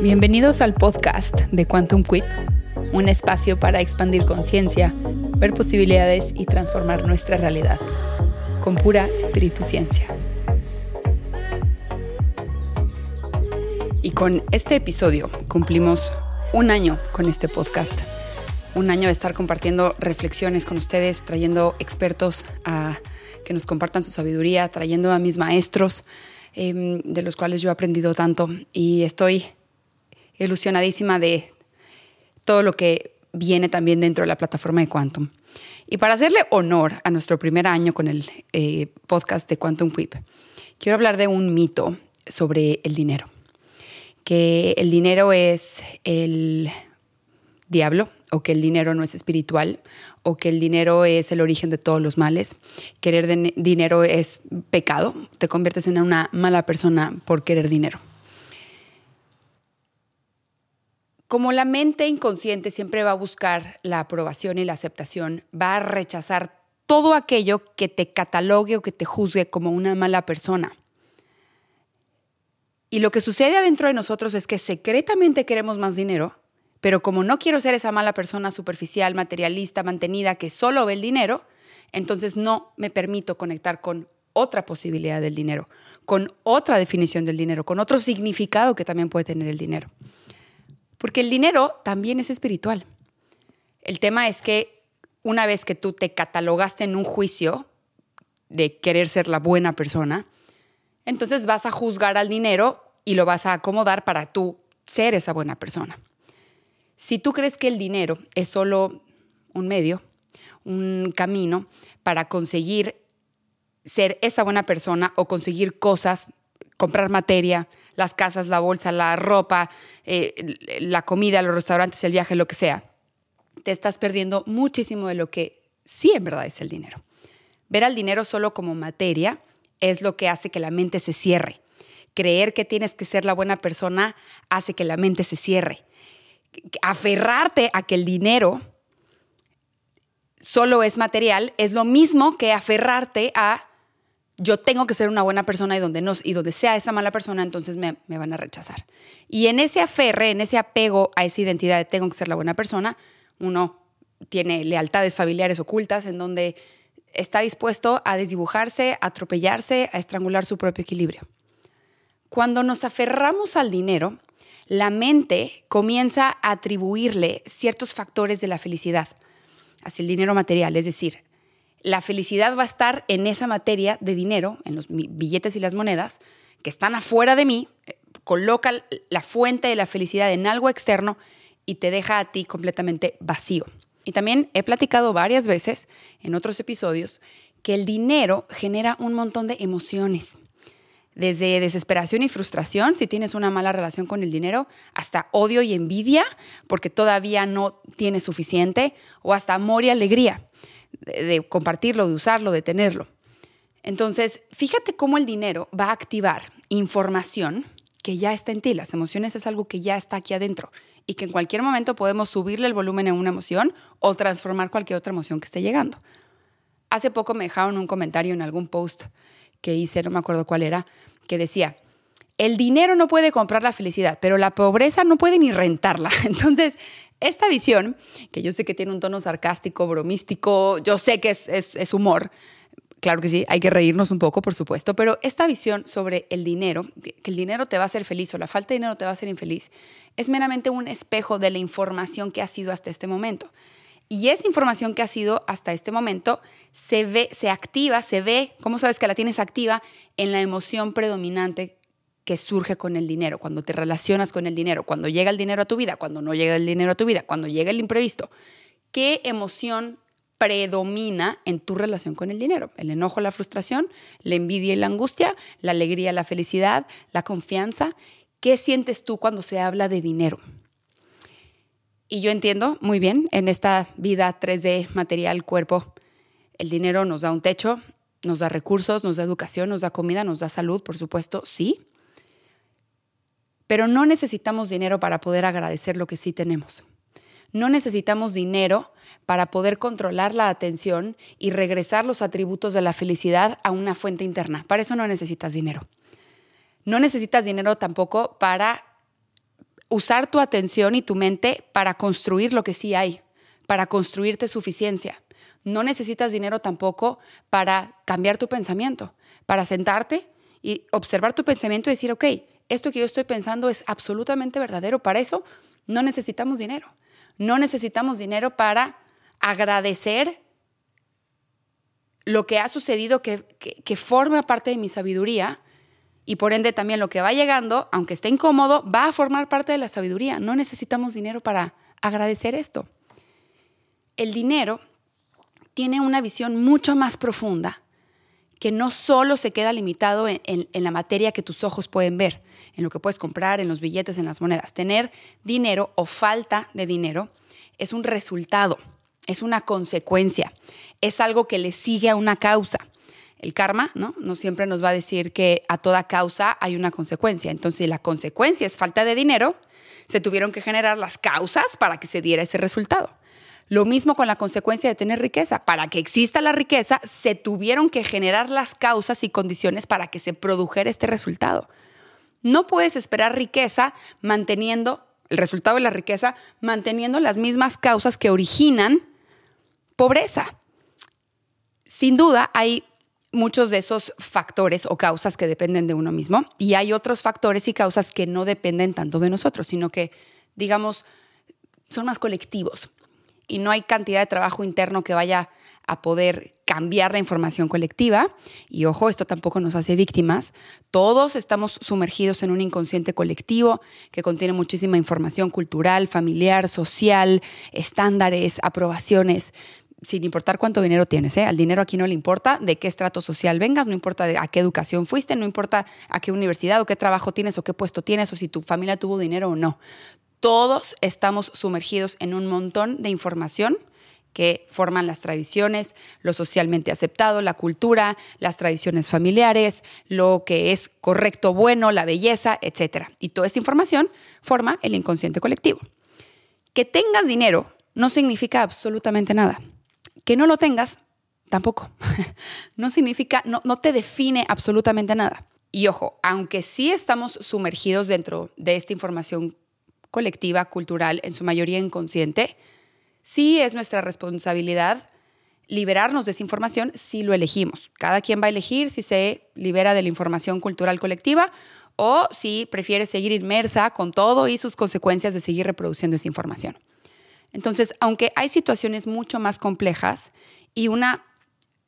Bienvenidos al podcast de Quantum Quip, un espacio para expandir conciencia, ver posibilidades y transformar nuestra realidad con pura espíritu ciencia. Y con este episodio cumplimos un año con este podcast. Un año de estar compartiendo reflexiones con ustedes, trayendo expertos que nos compartan su sabiduría, trayendo a mis maestros, em, de los cuales yo he aprendido tanto. Y estoy ilusionadísima de todo lo que viene también dentro de la plataforma de Quantum. Y para hacerle honor a nuestro primer año con el eh, podcast de Quantum Whip, quiero hablar de un mito sobre el dinero. Que el dinero es el diablo, o que el dinero no es espiritual, o que el dinero es el origen de todos los males. Querer dinero es pecado, te conviertes en una mala persona por querer dinero. Como la mente inconsciente siempre va a buscar la aprobación y la aceptación, va a rechazar todo aquello que te catalogue o que te juzgue como una mala persona. Y lo que sucede adentro de nosotros es que secretamente queremos más dinero, pero como no quiero ser esa mala persona superficial, materialista, mantenida, que solo ve el dinero, entonces no me permito conectar con otra posibilidad del dinero, con otra definición del dinero, con otro significado que también puede tener el dinero. Porque el dinero también es espiritual. El tema es que una vez que tú te catalogaste en un juicio de querer ser la buena persona, entonces vas a juzgar al dinero y lo vas a acomodar para tú ser esa buena persona. Si tú crees que el dinero es solo un medio, un camino para conseguir ser esa buena persona o conseguir cosas, comprar materia, las casas, la bolsa, la ropa, eh, la comida, los restaurantes, el viaje, lo que sea, te estás perdiendo muchísimo de lo que sí en verdad es el dinero. Ver al dinero solo como materia es lo que hace que la mente se cierre. Creer que tienes que ser la buena persona hace que la mente se cierre. Aferrarte a que el dinero solo es material es lo mismo que aferrarte a yo tengo que ser una buena persona y donde, no, y donde sea esa mala persona, entonces me, me, van a rechazar. Y en ese aferre, en ese apego a esa identidad de tengo que ser la buena persona, uno tiene lealtades familiares ocultas en donde está dispuesto a desdibujarse, a atropellarse, a estrangular su propio equilibrio. Cuando nos aferramos al dinero, la mente comienza a atribuirle ciertos factores de la felicidad hacia el dinero material, es decir, la felicidad va a estar en esa materia de dinero, en los billetes y las monedas, que están afuera de mí, eh, coloca la fuente de la felicidad en algo externo y te deja a ti completamente vacío. Y también he platicado varias veces en otros episodios que el dinero genera un montón de emociones. Desde desesperación y frustración, si tienes una mala relación con el dinero, hasta odio y envidia porque todavía no tienes suficiente, o hasta amor y alegría de, compartirlo, de usarlo, de tenerlo. Entonces, fíjate cómo el dinero va a activar información que ya está en ti. Las emociones es algo que ya está aquí adentro y que en cualquier momento podemos subirle el volumen a una emoción o transformar cualquier otra emoción que esté llegando. Hace poco me dejaron un comentario en algún post que hice, no me acuerdo cuál era, que decía, el dinero no puede comprar la felicidad, pero la pobreza no puede ni rentarla. Entonces, esta visión, que yo sé que tiene un tono sarcástico, bromístico, yo sé que es, humor, claro que sí, hay que reírnos un poco, por supuesto, pero esta visión sobre el dinero, que el dinero te va a hacer feliz o la falta de dinero te va a hacer infeliz, es meramente un espejo de la información que ha sido hasta este momento. Y esa información que ha sido hasta este momento se ve, se activa, se ve, ¿cómo sabes que la tienes activa? En la emoción predominante que surge con el dinero, cuando te relacionas con el dinero, cuando llega el dinero a tu vida, cuando no llega el dinero a tu vida, cuando llega el imprevisto. ¿Qué emoción predomina en tu relación con el dinero? El enojo, la frustración, la envidia y la angustia, la alegría, la felicidad, la confianza. ¿Qué sientes tú cuando se habla de dinero? Y yo entiendo muy bien, en esta vida 3D, material, cuerpo, el dinero nos da un techo, nos da recursos, nos da educación, nos da comida, nos da salud, por supuesto, sí. Pero no necesitamos dinero para poder agradecer lo que sí tenemos. No necesitamos dinero para poder controlar la atención y regresar los atributos de la felicidad a una fuente interna. Para eso no necesitas dinero. No necesitas dinero tampoco para usar tu atención y tu mente para construir lo que sí hay, para construirte suficiencia. No necesitas dinero tampoco para cambiar tu pensamiento, para sentarte y observar tu pensamiento y decir, ok, esto que yo estoy pensando es absolutamente verdadero. Para eso no necesitamos dinero. No necesitamos dinero para agradecer lo que ha sucedido que, forma parte de mi sabiduría y por ende también lo que va llegando, aunque esté incómodo, va a formar parte de la sabiduría. No necesitamos dinero para agradecer esto. El dinero tiene una visión mucho más profunda que no solo se queda limitado en, la materia que tus ojos pueden ver, en lo que puedes comprar, en los billetes, en las monedas. Tener dinero o falta de dinero es un resultado, es una consecuencia, es algo que le sigue a una causa. El karma, ¿no? No siempre nos va a decir que a toda causa hay una consecuencia. Entonces, si la consecuencia es falta de dinero, se tuvieron que generar las causas para que se diera ese resultado. Lo mismo con la consecuencia de tener riqueza. Para que exista la riqueza, se tuvieron que generar las causas y condiciones para que se produjera este resultado. No puedes esperar riqueza manteniendo el resultado de la riqueza, manteniendo las mismas causas que originan pobreza. Sin duda, hay muchos de esos factores o causas que dependen de uno mismo y hay otros factores y causas que no dependen tanto de nosotros, sino que, digamos, son más colectivos y no hay cantidad de trabajo interno que vaya a poder cambiar la información colectiva. Y ojo, esto tampoco nos hace víctimas. Todos estamos sumergidos en un inconsciente colectivo que contiene muchísima información cultural, familiar, social, estándares, aprobaciones sin importar cuánto dinero tienes, ¿eh? al dinero aquí no le importa de qué estrato social vengas, no importa a qué educación fuiste, no importa a qué universidad o qué trabajo tienes o qué puesto tienes o si tu familia tuvo dinero o no todos estamos sumergidos en un montón de información que forman las tradiciones, lo socialmente aceptado, la cultura, las tradiciones familiares, lo que es correcto, bueno, la belleza, etc. Y toda esta información forma el inconsciente colectivo. Que tengas dinero no significa absolutamente nada. Que no lo tengas, tampoco. no significa, no, no te define absolutamente nada. Y ojo, aunque sí estamos sumergidos dentro de esta información colectiva, cultural, en su mayoría inconsciente, sí es nuestra responsabilidad liberarnos de esa información si lo elegimos. Cada quien va a elegir si se libera de la información cultural colectiva o si prefiere seguir inmersa con todo y sus consecuencias de seguir reproduciendo esa información. Entonces, aunque hay situaciones mucho más complejas y una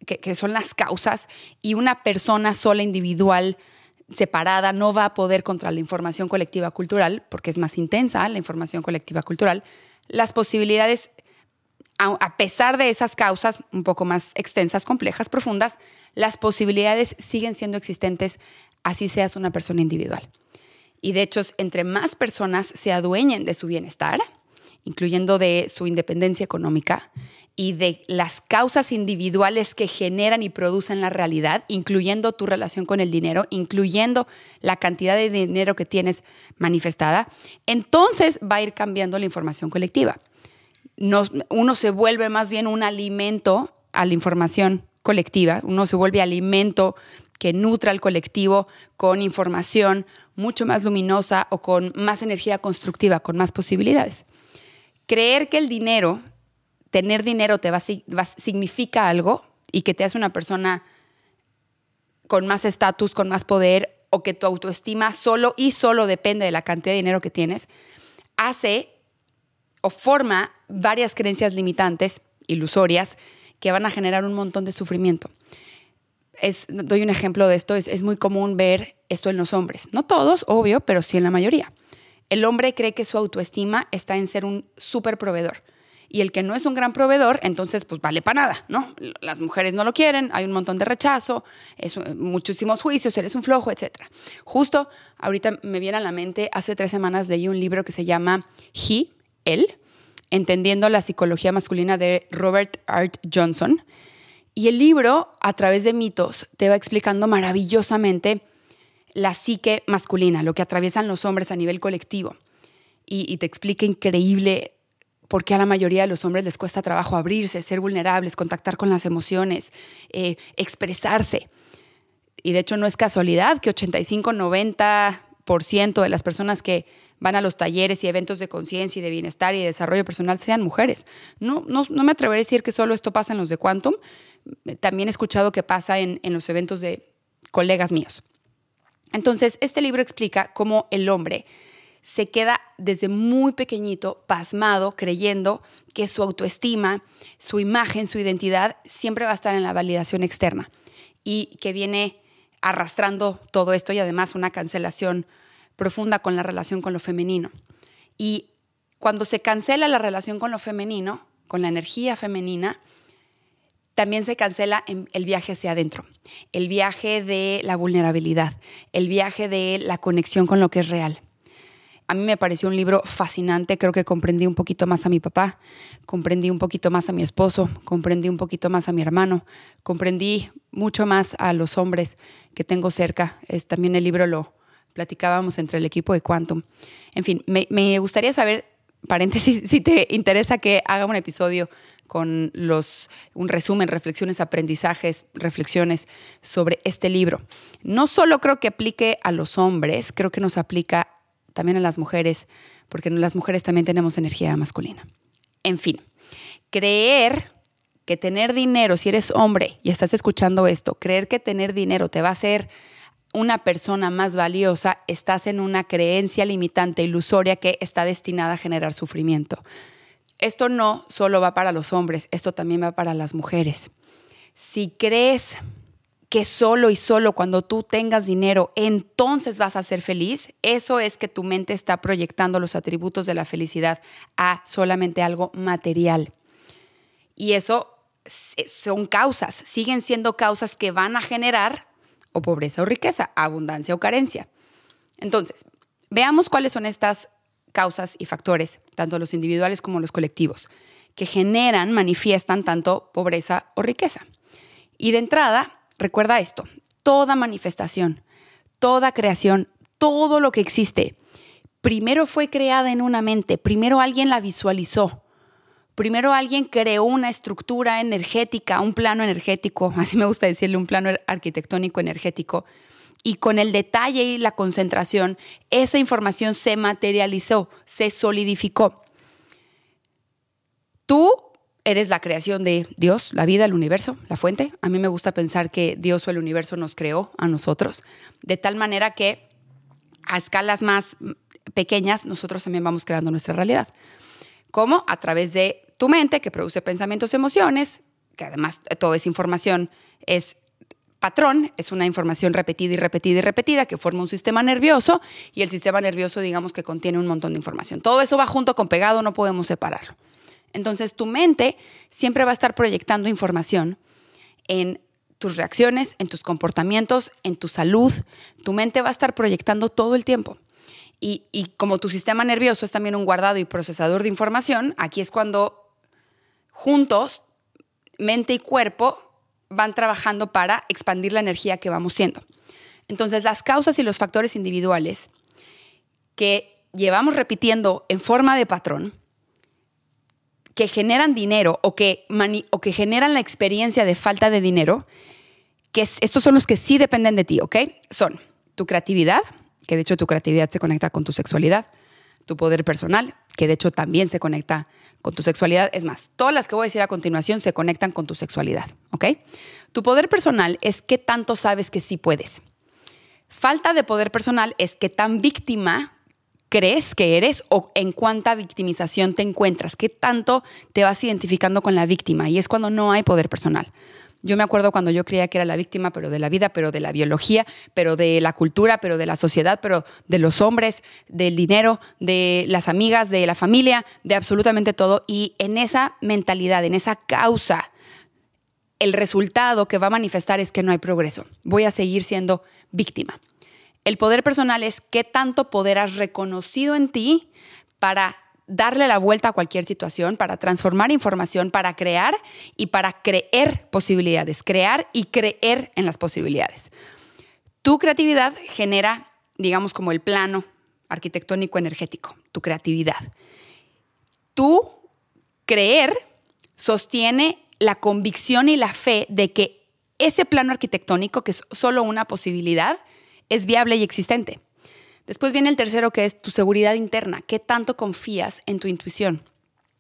que, que son las causas y una persona sola individual separada no va a poder contra la información colectiva cultural, porque es más intensa la información colectiva cultural, las posibilidades, a pesar de esas causas un poco más extensas, complejas, profundas, las posibilidades siguen siendo existentes, así seas una persona individual. Y de hecho, entre más personas se adueñen de su bienestar, incluyendo de su independencia económica, y de las causas individuales que generan y producen la realidad, incluyendo tu relación con el dinero, incluyendo la cantidad de dinero que tienes manifestada, entonces va a ir cambiando la información colectiva. uno se vuelve más bien un alimento a la información colectiva, uno se vuelve alimento que nutra al colectivo con información mucho más luminosa o con más energía constructiva, con más posibilidades. Creer que el dinero tener dinero te va, significa algo y que te hace una persona con más estatus, con más poder, o que tu autoestima solo y solo depende de la cantidad de dinero que tienes, hace o forma varias creencias limitantes, ilusorias, que van a generar un montón de sufrimiento. Doy un ejemplo de esto, es, es muy común ver esto en los hombres. No todos, obvio, pero sí en la mayoría. El hombre cree que su autoestima está en ser un súper proveedor y el que no es un gran proveedor, entonces pues vale para nada, ¿no? Las mujeres no lo quieren, hay un montón de rechazo, es, eh, muchísimos juicios, eres un flojo, etc. Justo ahorita me viene a la mente, hace tres semanas leí un libro que se llama He, Él, Entendiendo la Psicología Masculina de Robert Art Johnson. Y el libro, a través de mitos, te va explicando maravillosamente la psique masculina, lo que atraviesan los hombres a nivel colectivo. Y, y te explica increíble porque a la mayoría de los hombres les cuesta trabajo abrirse, ser vulnerables, contactar con las emociones, eh, expresarse. Y de hecho no es casualidad que 85-90% de las personas que van a los talleres y eventos de conciencia y de bienestar y de desarrollo personal sean mujeres. No, no, me atreveré a decir que solo esto pasa en los de Quantum. También he escuchado que pasa en, en los eventos de colegas míos. Entonces, este libro explica cómo el hombre se queda desde muy pequeñito pasmado creyendo que su autoestima, su imagen, su identidad siempre va a estar en la validación externa y que viene arrastrando todo esto y además una cancelación profunda con la relación con lo femenino. Y cuando se cancela la relación con lo femenino, con la energía femenina, también se cancela el viaje hacia adentro, el viaje de la vulnerabilidad, el viaje de la conexión con lo que es real. A mí me pareció un libro fascinante, creo que comprendí un poquito más a mi papá, comprendí un poquito más a mi esposo, comprendí un poquito más a mi hermano, comprendí mucho más a los hombres que tengo cerca. Es, también el libro lo platicábamos entre el equipo de Quantum. En fin, me, gustaría saber, paréntesis, si te interesa que haga un episodio con los, un resumen, reflexiones, aprendizajes, reflexiones sobre este libro. No solo creo que aplique a los hombres, creo que nos aplica también a las mujeres, porque las mujeres también tenemos energía masculina. En fin, creer que tener dinero, si eres hombre y estás escuchando esto, creer que tener dinero te va a hacer una persona más valiosa, estás en una creencia limitante, ilusoria, que está destinada a generar sufrimiento. Esto no solo va para los hombres, esto también va para las mujeres. Si crees que solo y solo cuando tú tengas dinero, entonces vas a ser feliz, eso es que tu mente está proyectando los atributos de la felicidad a solamente algo material. Y eso son causas, siguen siendo causas que van a generar o pobreza o riqueza, abundancia o carencia. Entonces, veamos cuáles son estas causas y factores, tanto los individuales como los colectivos, que generan, manifiestan tanto pobreza o riqueza. Y de entrada, Recuerda esto, toda manifestación, toda creación, todo lo que existe, primero fue creada en una mente, primero alguien la visualizó, primero alguien creó una estructura energética, un plano energético, así me gusta decirle, un plano arquitectónico energético, y con el detalle y la concentración, esa información se materializó, se solidificó. Tú eres la creación de Dios, la vida, el universo, la fuente. A mí me gusta pensar que Dios o el universo nos creó a nosotros, de tal manera que a escalas más pequeñas nosotros también vamos creando nuestra realidad. ¿Cómo? A través de tu mente que produce pensamientos, emociones, que además toda esa información es patrón, es una información repetida y repetida y repetida que forma un sistema nervioso y el sistema nervioso digamos que contiene un montón de información. Todo eso va junto con pegado, no podemos separarlo. Entonces tu mente siempre va a estar proyectando información en tus reacciones, en tus comportamientos, en tu salud. Tu mente va a estar proyectando todo el tiempo. Y, como tu sistema nervioso es también un guardado y procesador de información, aquí es cuando juntos, mente y cuerpo van trabajando para expandir la energía que vamos siendo. Entonces, las causas y los factores individuales que llevamos repitiendo en forma de patrón que generan dinero o que, o que generan la experiencia de falta de dinero, que estos son los que sí dependen de ti, ¿ok? Son tu creatividad, que de hecho tu creatividad se conecta con tu sexualidad, tu poder personal, que de hecho también se conecta con tu sexualidad. Es más, todas las que voy a decir a continuación se conectan con tu sexualidad, ¿ok? Tu poder personal es qué tanto sabes que sí puedes. Falta de poder personal es qué tan víctima crees que eres o en cuánta victimización te encuentras, qué tanto te vas identificando con la víctima y es cuando no hay poder personal. Yo me acuerdo cuando yo creía que era la víctima, pero de la vida, pero de la biología, pero de la cultura, pero de la sociedad, pero de los hombres, del dinero, de las amigas, de la familia, de absolutamente todo. Y en esa mentalidad, en esa causa, el resultado que va a manifestar es que no hay progreso. Voy a seguir siendo víctima. El poder personal es qué tanto poder has reconocido en ti para darle la vuelta a cualquier situación, para transformar información, para crear y para creer posibilidades, crear y creer en las posibilidades. Tu creatividad genera, digamos, como el plano arquitectónico energético, tu creatividad. Tu creer sostiene la convicción y la fe de que ese plano arquitectónico, que es solo una posibilidad, es viable y existente. Después viene el tercero que es tu seguridad interna. ¿Qué tanto confías en tu intuición?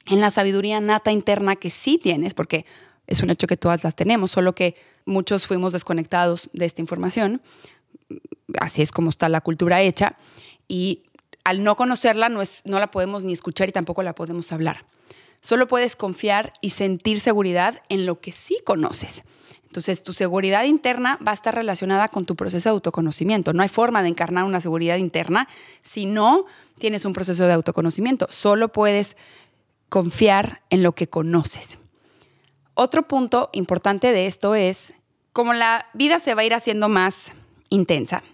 En la sabiduría nata interna que sí tienes, porque es un hecho que todas las tenemos, solo que muchos fuimos desconectados de esta información. Así es como está la cultura hecha. Y al no conocerla no, es, no la podemos ni escuchar y tampoco la podemos hablar. Solo puedes confiar y sentir seguridad en lo que sí conoces. Entonces, tu seguridad interna va a estar relacionada con tu proceso de autoconocimiento. No hay forma de encarnar una seguridad interna si no tienes un proceso de autoconocimiento. Solo puedes confiar en lo que conoces. Otro punto importante de esto es, como la vida se va a ir haciendo más intensa,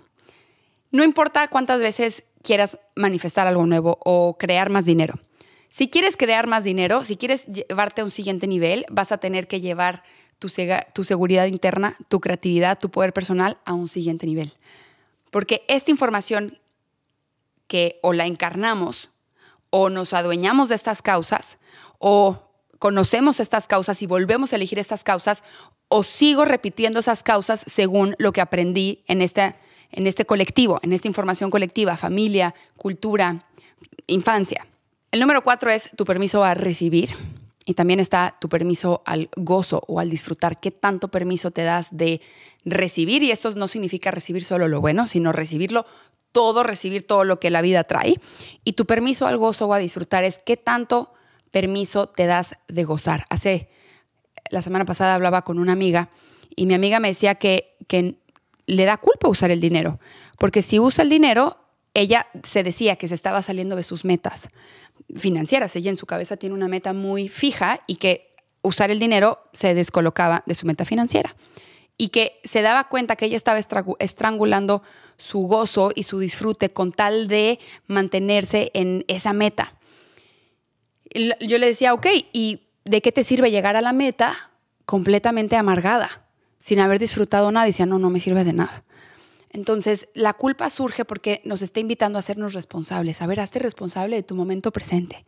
no importa cuántas veces quieras manifestar algo nuevo o crear más dinero. Si quieres crear más dinero, si quieres llevarte a un siguiente nivel, vas a tener que llevar tu, tu seguridad interna, tu creatividad, tu poder personal a un siguiente nivel. Porque esta información que o la encarnamos o nos adueñamos de estas causas o conocemos estas causas y volvemos a elegir estas causas o sigo repitiendo esas causas según lo que aprendí en este, en este colectivo, en esta información colectiva, familia, cultura, infancia. El número cuatro es tu permiso a recibir. Y también está tu permiso al gozo o al disfrutar. ¿Qué tanto permiso te das de recibir? Y esto no significa recibir solo lo bueno, sino recibirlo todo, recibir todo lo que la vida trae. Y tu permiso al gozo o a disfrutar es qué tanto permiso te das de gozar. Hace la semana pasada hablaba con una amiga y mi amiga me decía que, que le da culpa usar el dinero, porque si usa el dinero, ella se decía que se estaba saliendo de sus metas financieras. Ella en su cabeza tiene una meta muy fija y que usar el dinero se descolocaba de su meta financiera. Y que se daba cuenta que ella estaba estrangulando su gozo y su disfrute con tal de mantenerse en esa meta. Yo le decía, ok, ¿y de qué te sirve llegar a la meta completamente amargada, sin haber disfrutado nada? Y decía, no, no me sirve de nada. Entonces, la culpa surge porque nos está invitando a hacernos responsables. A ver, hazte responsable de tu momento presente.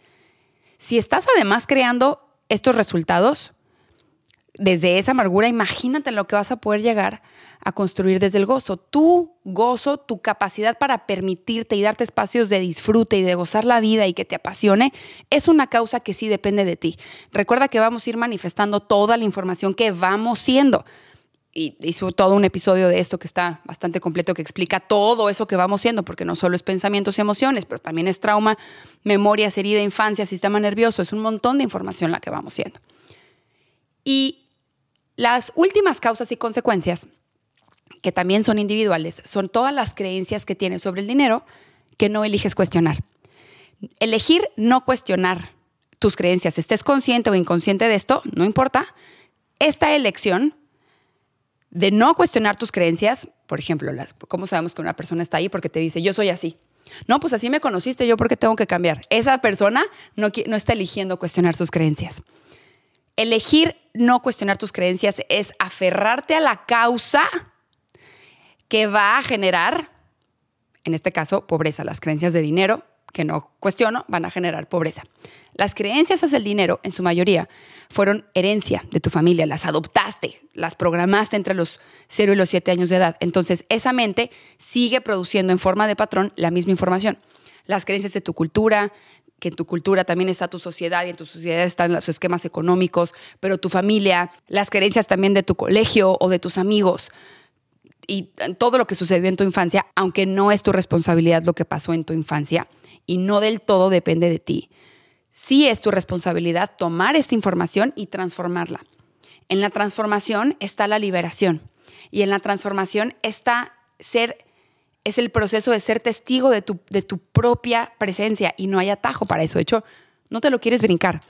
Si estás además creando estos resultados, desde esa amargura, imagínate lo que vas a poder llegar a construir desde el gozo. Tu gozo, tu capacidad para permitirte y darte espacios de disfrute y de gozar la vida y que te apasione, es una causa que sí depende de ti. Recuerda que vamos a ir manifestando toda la información que vamos siendo y hizo todo un episodio de esto que está bastante completo, que explica todo eso que vamos siendo, porque no solo es pensamientos y emociones, pero también es trauma, memorias, herida, infancia, sistema nervioso, es un montón de información la que vamos siendo. Y las últimas causas y consecuencias, que también son individuales, son todas las creencias que tienes sobre el dinero que no eliges cuestionar. Elegir no cuestionar tus creencias, estés consciente o inconsciente de esto, no importa. Esta elección de no cuestionar tus creencias, por ejemplo, las, ¿cómo sabemos que una persona está ahí? Porque te dice, yo soy así. No, pues así me conociste, yo porque tengo que cambiar. Esa persona no, no está eligiendo cuestionar sus creencias. Elegir no cuestionar tus creencias es aferrarte a la causa que va a generar, en este caso, pobreza. Las creencias de dinero, que no cuestiono, van a generar pobreza. Las creencias hacia el dinero, en su mayoría, fueron herencia de tu familia, las adoptaste, las programaste entre los 0 y los 7 años de edad. Entonces, esa mente sigue produciendo en forma de patrón la misma información. Las creencias de tu cultura, que en tu cultura también está tu sociedad y en tu sociedad están los esquemas económicos, pero tu familia, las creencias también de tu colegio o de tus amigos y todo lo que sucedió en tu infancia, aunque no es tu responsabilidad lo que pasó en tu infancia y no del todo depende de ti sí es tu responsabilidad tomar esta información y transformarla. En la transformación está la liberación y en la transformación está ser es el proceso de ser testigo de tu, de tu propia presencia y no hay atajo para eso. De hecho, no te lo quieres brincar.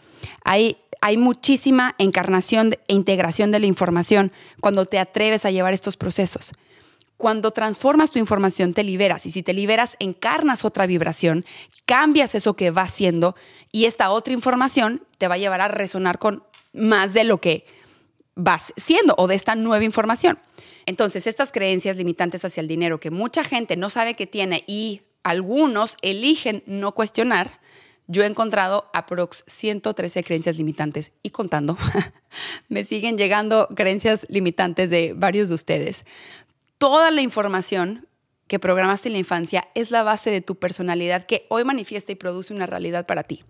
Hay, hay muchísima encarnación e integración de la información cuando te atreves a llevar estos procesos. Cuando transformas tu información, te liberas. Y si te liberas, encarnas otra vibración, cambias eso que va siendo y esta otra información te va a llevar a resonar con más de lo que vas siendo o de esta nueva información. Entonces, estas creencias limitantes hacia el dinero que mucha gente no sabe que tiene y algunos eligen no cuestionar, yo he encontrado aprox 113 creencias limitantes y contando. Me siguen llegando creencias limitantes de varios de ustedes toda la información que programaste en la infancia es la base de tu personalidad que hoy manifiesta y produce una realidad para ti.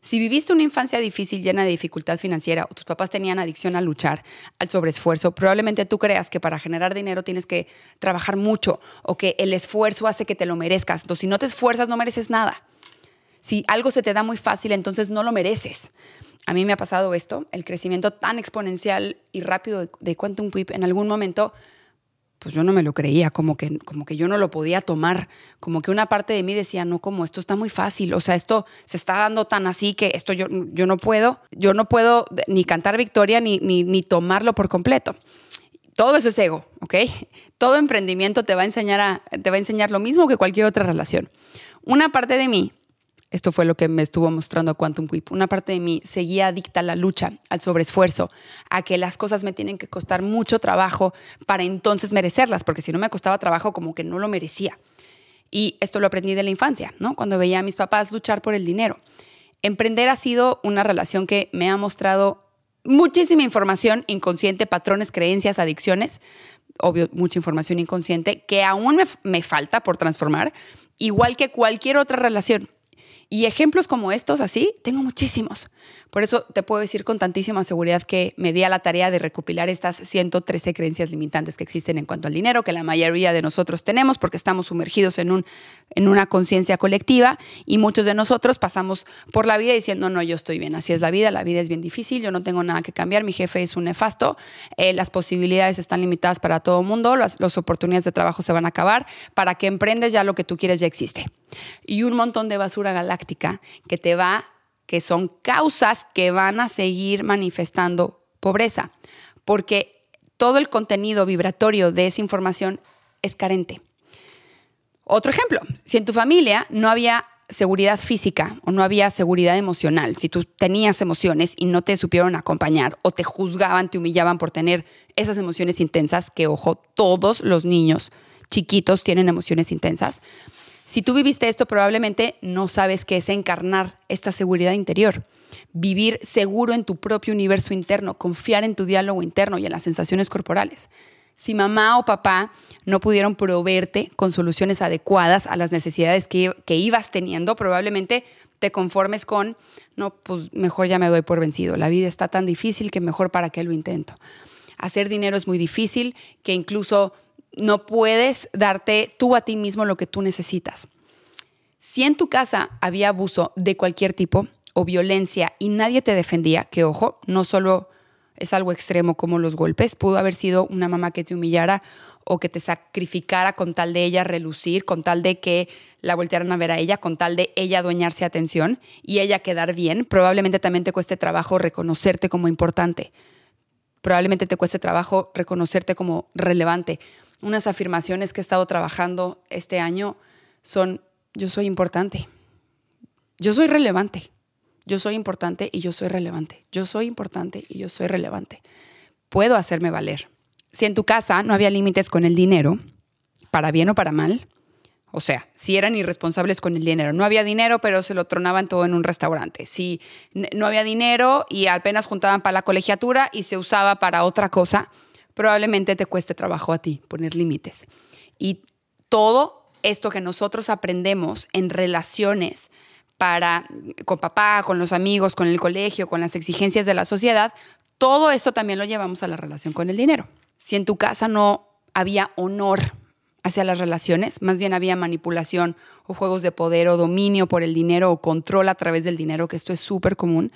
Si viviste una infancia difícil llena de dificultad financiera o tus papás tenían adicción a luchar, al sobreesfuerzo, probablemente tú creas que para generar dinero tienes que trabajar mucho o que el esfuerzo hace que te lo merezcas. Entonces, si no te esfuerzas, no mereces nada. Si algo se te da muy fácil, entonces no lo mereces. A mí me ha pasado esto, el crecimiento tan exponencial y rápido de, Quantum Whip en algún momento pues yo no me lo creía, como que, como que yo no lo podía tomar, como que una parte de mí decía, no, como esto está muy fácil, o sea, esto se está dando tan así que esto yo, yo no puedo, yo no puedo ni cantar victoria ni, ni, tomarlo por completo. Todo eso es ego, ¿ok? Todo emprendimiento te va, a enseñar te va a enseñar lo mismo que cualquier otra relación. Una parte de mí esto fue lo que me estuvo mostrando Quantum Whip. Una parte de mí seguía adicta a la lucha, al sobreesfuerzo, a que las cosas me tienen que costar mucho trabajo para entonces merecerlas, porque si no me costaba trabajo como que no lo merecía. Y esto lo aprendí de la infancia, ¿no? Cuando veía a mis papás luchar por el dinero. Emprender ha sido una relación que me ha mostrado muchísima información inconsciente, patrones, creencias, adicciones, obvio, mucha información inconsciente que aún me, me falta por transformar, igual que cualquier otra relación. Y ejemplos como estos, así, tengo muchísimos. Por eso te puedo decir con tantísima seguridad que me di a la tarea de recopilar estas 113 creencias limitantes que existen en cuanto al dinero, que la mayoría de nosotros tenemos porque estamos sumergidos en, un, en una conciencia colectiva y muchos de nosotros pasamos por la vida diciendo, no, yo estoy bien, así es la vida, la vida es bien difícil, yo no tengo nada que cambiar, mi jefe es un nefasto, eh, las posibilidades están limitadas para todo el mundo, las, las oportunidades de trabajo se van a acabar, para que emprendes ya lo que tú quieres ya existe. Y un montón de basura galáctica que te va que son causas que van a seguir manifestando pobreza, porque todo el contenido vibratorio de esa información es carente. Otro ejemplo, si en tu familia no había seguridad física o no había seguridad emocional, si tú tenías emociones y no te supieron acompañar o te juzgaban, te humillaban por tener esas emociones intensas, que ojo, todos los niños chiquitos tienen emociones intensas, si tú viviste esto, probablemente no sabes qué es encarnar esta seguridad interior. Vivir seguro en tu propio universo interno, confiar en tu diálogo interno y en las sensaciones corporales. Si mamá o papá no pudieron proveerte con soluciones adecuadas a las necesidades que, que ibas teniendo, probablemente te conformes con, no, pues mejor ya me doy por vencido. La vida está tan difícil que mejor para qué lo intento. Hacer dinero es muy difícil, que incluso no puedes darte tú a ti mismo lo que tú necesitas. Si en tu casa había abuso de cualquier tipo o violencia y nadie te defendía, que ojo, no solo es algo extremo como los golpes, pudo haber sido una mamá que te humillara o que te sacrificara con tal de ella relucir, con tal de que la voltearan a ver a ella, con tal de ella adueñarse atención y ella quedar bien, probablemente también te cueste trabajo reconocerte como importante. Probablemente te cueste trabajo reconocerte como relevante unas afirmaciones que he estado trabajando este año son, yo soy importante, yo soy relevante, yo soy importante y yo soy relevante, yo soy importante y yo soy relevante. Puedo hacerme valer. Si en tu casa no había límites con el dinero, para bien o para mal, o sea, si eran irresponsables con el dinero. No había dinero, pero se lo tronaban todo en un restaurante. Si no había dinero y apenas juntaban para la colegiatura y se usaba para otra cosa, probablemente te cueste trabajo a ti poner límites. Y todo esto que nosotros aprendemos en relaciones para con papá, con los amigos, con el colegio, con las exigencias de la sociedad, todo esto también lo llevamos a la relación con el dinero. Si en tu casa no había honor hacia las relaciones, más bien había manipulación o juegos de poder o dominio por el dinero o control a través del dinero, que esto es súper común,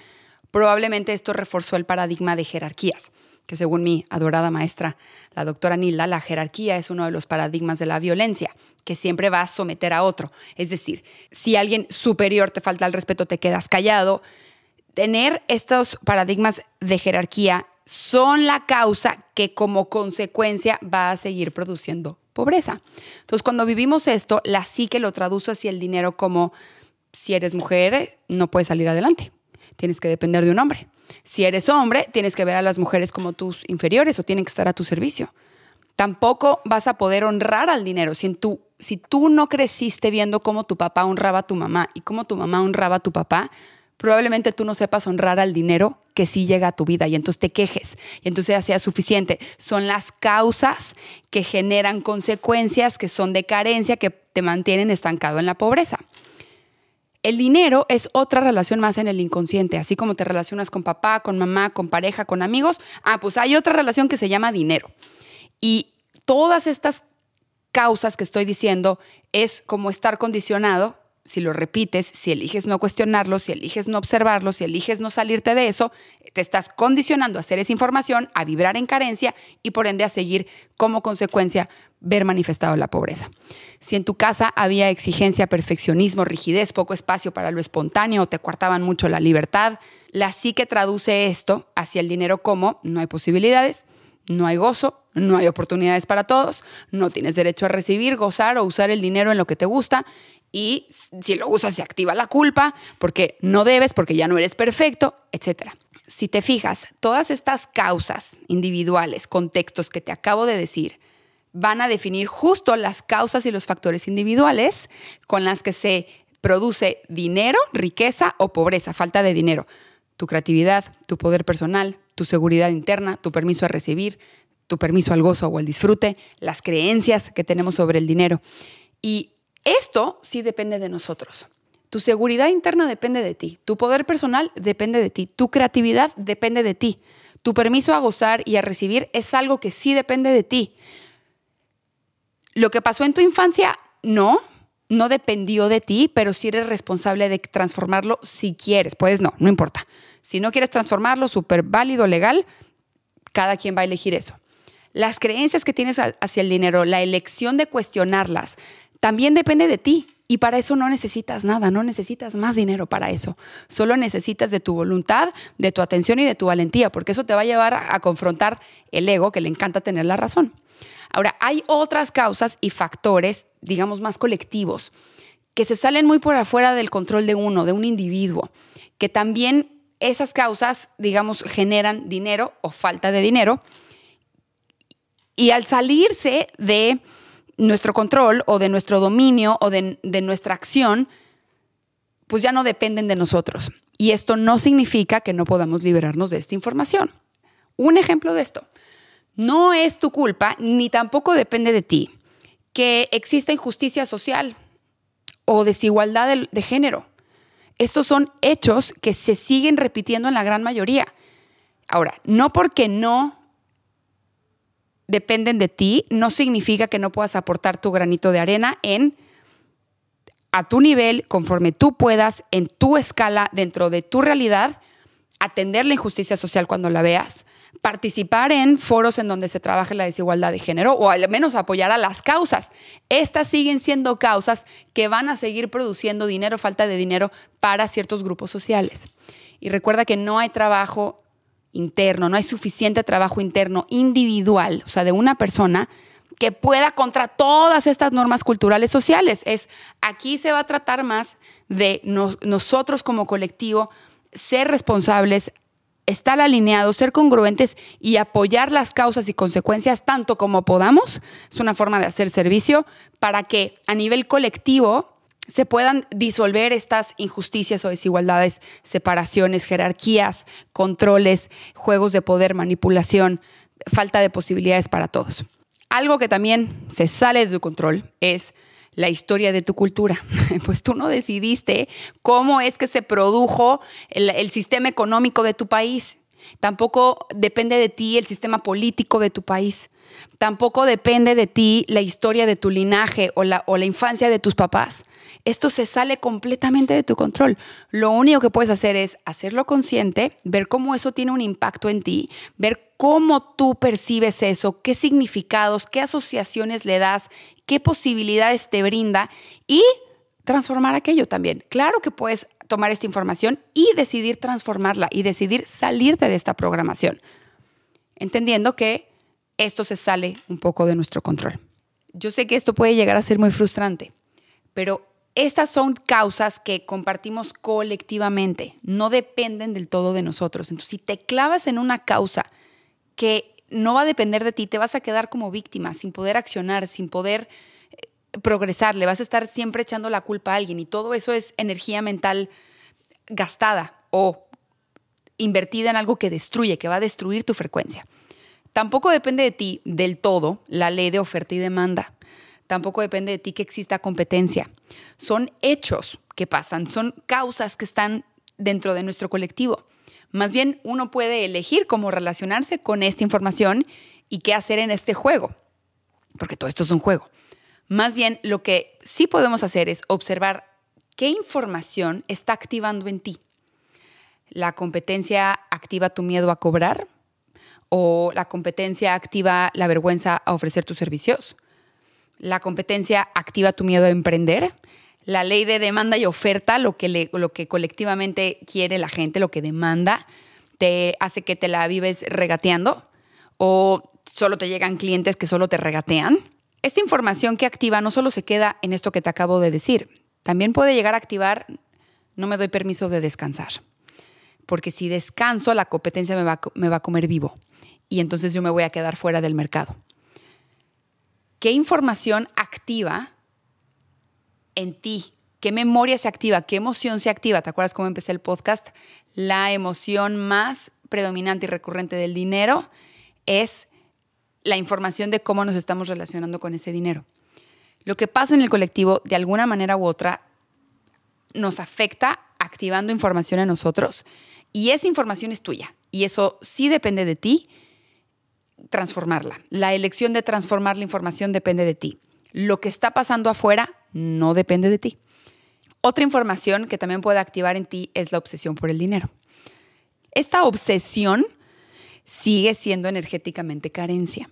probablemente esto reforzó el paradigma de jerarquías que según mi adorada maestra, la doctora Nilda, la jerarquía es uno de los paradigmas de la violencia, que siempre va a someter a otro. Es decir, si alguien superior te falta el respeto, te quedas callado. Tener estos paradigmas de jerarquía son la causa que como consecuencia va a seguir produciendo pobreza. Entonces, cuando vivimos esto, la psique lo traduce hacia el dinero como si eres mujer, no puedes salir adelante tienes que depender de un hombre. Si eres hombre, tienes que ver a las mujeres como tus inferiores o tienen que estar a tu servicio. Tampoco vas a poder honrar al dinero. Si, tú, si tú no creciste viendo cómo tu papá honraba a tu mamá y cómo tu mamá honraba a tu papá, probablemente tú no sepas honrar al dinero que sí llega a tu vida y entonces te quejes y entonces ya sea suficiente. Son las causas que generan consecuencias que son de carencia, que te mantienen estancado en la pobreza. El dinero es otra relación más en el inconsciente, así como te relacionas con papá, con mamá, con pareja, con amigos. Ah, pues hay otra relación que se llama dinero. Y todas estas causas que estoy diciendo es como estar condicionado si lo repites, si eliges no cuestionarlo, si eliges no observarlo, si eliges no salirte de eso, te estás condicionando a hacer esa información, a vibrar en carencia y por ende a seguir como consecuencia ver manifestado la pobreza. Si en tu casa había exigencia, perfeccionismo, rigidez, poco espacio para lo espontáneo, te coartaban mucho la libertad, la psique traduce esto hacia el dinero como no hay posibilidades, no hay gozo, no hay oportunidades para todos, no tienes derecho a recibir, gozar o usar el dinero en lo que te gusta y si lo usas se activa la culpa porque no debes, porque ya no eres perfecto, etc. Si te fijas, todas estas causas individuales, contextos que te acabo de decir, van a definir justo las causas y los factores individuales con las que se produce dinero, riqueza o pobreza, falta de dinero. Tu creatividad, tu poder personal, tu seguridad interna, tu permiso a recibir, tu permiso al gozo o al disfrute, las creencias que tenemos sobre el dinero. Y esto sí depende de nosotros. Tu seguridad interna depende de ti, tu poder personal depende de ti, tu creatividad depende de ti, tu permiso a gozar y a recibir es algo que sí depende de ti. Lo que pasó en tu infancia, no, no dependió de ti, pero sí eres responsable de transformarlo si quieres. Puedes no, no importa. Si no quieres transformarlo, súper válido, legal, cada quien va a elegir eso. Las creencias que tienes hacia el dinero, la elección de cuestionarlas, también depende de ti. Y para eso no necesitas nada, no necesitas más dinero para eso. Solo necesitas de tu voluntad, de tu atención y de tu valentía, porque eso te va a llevar a confrontar el ego que le encanta tener la razón. Ahora, hay otras causas y factores, digamos, más colectivos, que se salen muy por afuera del control de uno, de un individuo, que también esas causas, digamos, generan dinero o falta de dinero. Y al salirse de nuestro control o de nuestro dominio o de, nuestra acción, pues ya no dependen de nosotros. Y esto no significa que no podamos liberarnos de esta información. Un ejemplo de esto. No es tu culpa ni tampoco depende de ti que exista injusticia social o desigualdad de, de, género. Estos son hechos que se siguen repitiendo en la gran mayoría. Ahora, no porque no dependen de ti, no significa que no puedas aportar tu granito de arena en a tu nivel, conforme tú puedas, en tu escala, dentro de tu realidad, atender la injusticia social cuando la veas, participar en foros en donde se trabaje la desigualdad de género o al menos apoyar a las causas. Estas siguen siendo causas que van a seguir produciendo dinero, falta de dinero para ciertos grupos sociales. Y recuerda que no hay trabajo interno, no hay suficiente trabajo interno individual, o sea, de una persona que pueda contra todas estas normas culturales sociales. Es aquí se va a tratar más de nosotros como colectivo ser responsables, estar alineados, ser congruentes y apoyar las causas y consecuencias tanto como podamos. Es una forma de hacer servicio para que a nivel colectivo se puedan disolver estas injusticias o desigualdades, separaciones, jerarquías, controles, juegos de poder, manipulación, falta de posibilidades para todos. Algo que también se sale de tu control es la historia de tu cultura. Pues tú no decidiste cómo es que se produjo el, sistema económico de tu país. Tampoco depende de ti el sistema político de tu país. Tampoco depende de ti la historia de tu linaje o la, infancia de tus papás. Esto se sale completamente de tu control. Lo único que puedes hacer es hacerlo consciente, ver cómo eso tiene un impacto en ti, ver cómo tú percibes eso, qué significados, qué asociaciones le das, qué posibilidades te brinda y transformar aquello también. Claro que puedes tomar esta información y decidir transformarla y decidir salirte de esta programación, entendiendo que esto se sale un poco de nuestro control. Yo sé que esto puede llegar a ser muy frustrante, pero estas son causas que compartimos colectivamente, no dependen del todo de nosotros. Entonces, si te clavas en una causa que no va a depender de ti, te vas a quedar como víctima, sin poder accionar, sin poder eh, progresar, le vas a estar siempre echando la culpa a alguien y todo eso es energía mental gastada o invertida en algo que destruye, que va a destruir tu frecuencia. Tampoco depende de ti del todo la ley de oferta y demanda. Tampoco depende de ti que exista competencia. Son hechos que pasan, son causas que están dentro de nuestro colectivo. Más bien, uno puede elegir cómo relacionarse con esta información y qué hacer en este juego, porque todo esto es un juego. Más bien, lo que sí podemos hacer es observar qué información está activando en ti. ¿La competencia activa tu miedo a cobrar? ¿O la competencia activa la vergüenza a ofrecer tus servicios? ¿La competencia activa tu miedo a emprender? la ley de demanda y oferta, lo que, colectivamente quiere la gente, lo que demanda, te hace que te la vives regateando o solo te llegan clientes que solo te regatean. Esta información que activa no solo se queda en esto que te acabo de decir, también puede llegar a activar, no me doy permiso de descansar, porque si descanso la competencia me va a comer vivo y entonces yo me voy a quedar fuera del mercado. ¿Qué información activa en ti? ¿Qué memoria se activa? ¿Qué emoción se activa? ¿Te acuerdas cómo empecé el podcast? La emoción más predominante y recurrente del dinero es la información de cómo nos estamos relacionando con ese dinero. Lo que pasa en el colectivo, de alguna manera u otra, nos afecta activando información en nosotros y esa información es tuya y eso sí depende de ti transformarla. La elección de transformar la información depende de ti. Lo que está pasando afuera no depende de ti. Otra información que también puede activar en ti es la obsesión por el dinero. Esta obsesión sigue siendo energéticamente carencia.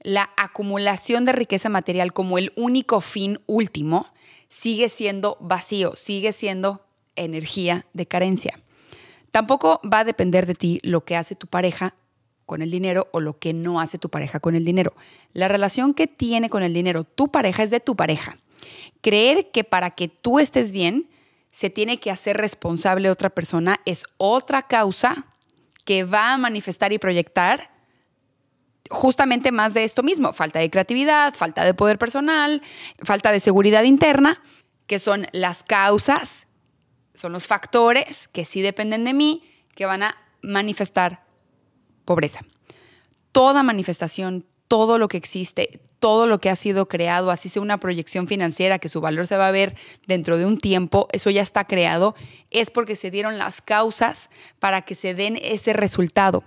La acumulación de riqueza material como el único fin último sigue siendo vacío, sigue siendo energía de carencia. Tampoco va a depender de ti lo que hace tu pareja con el dinero o lo que no hace tu pareja con el dinero. La relación que tiene con el dinero tu pareja es de tu pareja. Creer que para que tú estés bien se tiene que hacer responsable otra persona es otra causa que va a manifestar y proyectar justamente más de esto mismo, falta de creatividad, falta de poder personal, falta de seguridad interna, que son las causas, son los factores que sí dependen de mí, que van a manifestar pobreza. Toda manifestación, todo lo que existe, todo lo que ha sido creado, así sea una proyección financiera que su valor se va a ver dentro de un tiempo, eso ya está creado, es porque se dieron las causas para que se den ese resultado.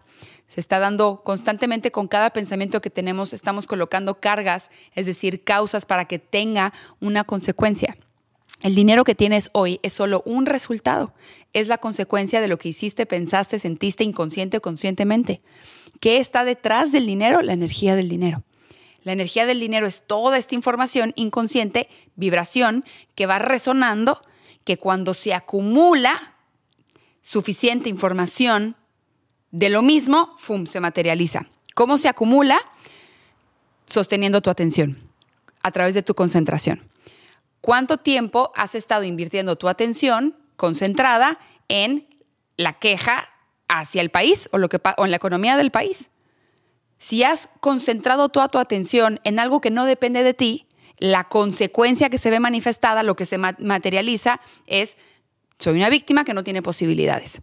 Se está dando constantemente con cada pensamiento que tenemos, estamos colocando cargas, es decir, causas para que tenga una consecuencia. El dinero que tienes hoy es solo un resultado, es la consecuencia de lo que hiciste, pensaste, sentiste inconsciente o conscientemente. ¿Qué está detrás del dinero? La energía del dinero. La energía del dinero es toda esta información inconsciente, vibración, que va resonando, que cuando se acumula suficiente información de lo mismo, ¡fum!, se materializa. ¿Cómo se acumula? Sosteniendo tu atención a través de tu concentración. ¿Cuánto tiempo has estado invirtiendo tu atención concentrada en la queja hacia el país o, lo que, o en la economía del país? Si has concentrado toda tu atención en algo que no depende de ti, la consecuencia que se ve manifestada, lo que se materializa, es soy una víctima que no tiene posibilidades.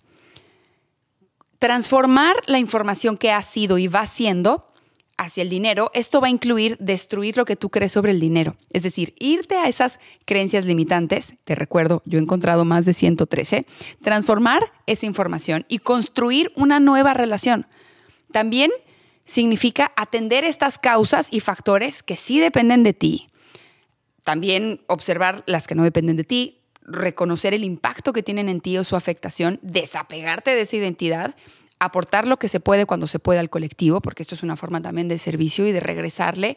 Transformar la información que ha sido y va siendo hacia el dinero, esto va a incluir destruir lo que tú crees sobre el dinero. Es decir, irte a esas creencias limitantes, te recuerdo, yo he encontrado más de 113, transformar esa información y construir una nueva relación. También significa atender estas causas y factores que sí dependen de ti. También observar las que no dependen de ti, reconocer el impacto que tienen en ti o su afectación, desapegarte de esa identidad, aportar lo que se puede cuando se puede al colectivo, porque esto es una forma también de servicio y de regresarle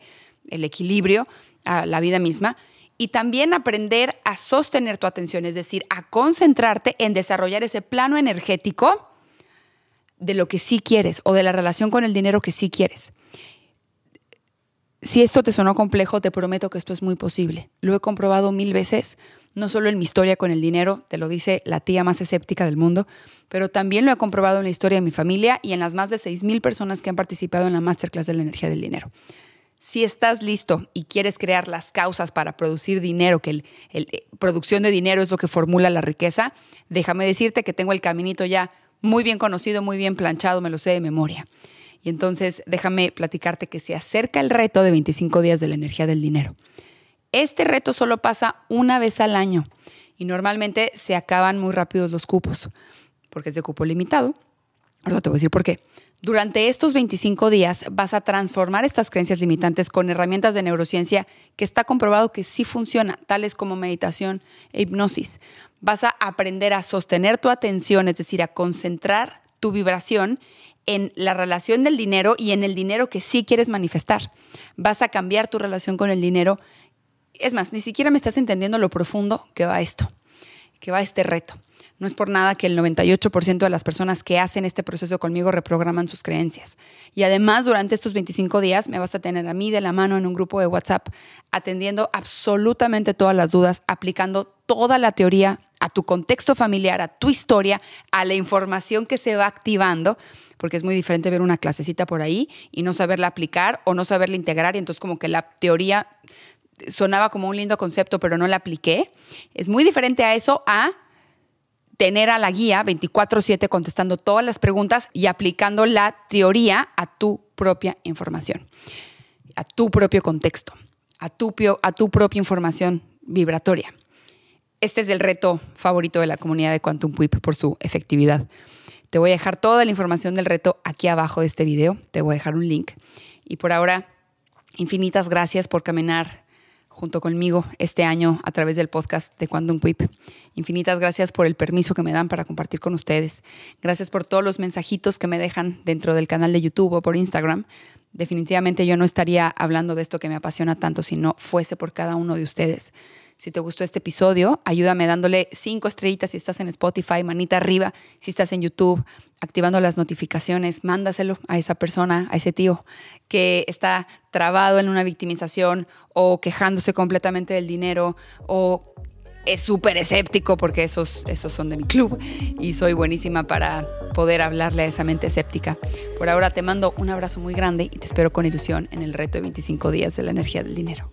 el equilibrio a la vida misma. Y también aprender a sostener tu atención, es decir, a concentrarte en desarrollar ese plano energético de lo que sí quieres o de la relación con el dinero que sí quieres. Si esto te sonó complejo, te prometo que esto es muy posible. Lo he comprobado mil veces, no solo en mi historia con el dinero, te lo dice la tía más escéptica del mundo, pero también lo he comprobado en la historia de mi familia y en las más de 6.000 personas que han participado en la masterclass de la energía del dinero. Si estás listo y quieres crear las causas para producir dinero, que el, eh, producción de dinero es lo que formula la riqueza, déjame decirte que tengo el caminito ya muy bien conocido, muy bien planchado, me lo sé de memoria. Y entonces déjame platicarte que se acerca el reto de 25 días de la energía del dinero. Este reto solo pasa una vez al año y normalmente se acaban muy rápido los cupos, porque es de cupo limitado. Ahora te voy a decir por qué. Durante estos 25 días vas a transformar estas creencias limitantes con herramientas de neurociencia que está comprobado que sí funciona, tales como meditación e hipnosis. Vas a aprender a sostener tu atención, es decir, a concentrar tu vibración en la relación del dinero y en el dinero que sí quieres manifestar. Vas a cambiar tu relación con el dinero. Es más, ni siquiera me estás entendiendo lo profundo que va esto, que va este reto. No es por nada que el 98% de las personas que hacen este proceso conmigo reprograman sus creencias. Y además, durante estos 25 días me vas a tener a mí de la mano en un grupo de WhatsApp, atendiendo absolutamente todas las dudas, aplicando toda la teoría a tu contexto familiar, a tu historia, a la información que se va activando porque es muy diferente ver una clasecita por ahí y no saberla aplicar o no saberla integrar y entonces como que la teoría sonaba como un lindo concepto pero no la apliqué. Es muy diferente a eso a tener a la guía 24/7 contestando todas las preguntas y aplicando la teoría a tu propia información, a tu propio contexto, a tu, a tu propia información vibratoria. Este es el reto favorito de la comunidad de Quantum Whip por su efectividad. Te voy a dejar toda la información del reto aquí abajo de este video. Te voy a dejar un link. Y por ahora, infinitas gracias por caminar junto conmigo este año a través del podcast de Quantum Whip. Infinitas gracias por el permiso que me dan para compartir con ustedes. Gracias por todos los mensajitos que me dejan dentro del canal de YouTube o por Instagram. Definitivamente yo no estaría hablando de esto que me apasiona tanto si no fuese por cada uno de ustedes. Si te gustó este episodio, ayúdame dándole cinco estrellitas si estás en Spotify, manita arriba si estás en YouTube, activando las notificaciones, mándaselo a esa persona, a ese tío que está trabado en una victimización o quejándose completamente del dinero o es súper escéptico porque esos, esos son de mi club y soy buenísima para poder hablarle a esa mente escéptica. Por ahora te mando un abrazo muy grande y te espero con ilusión en el reto de 25 días de la energía del dinero.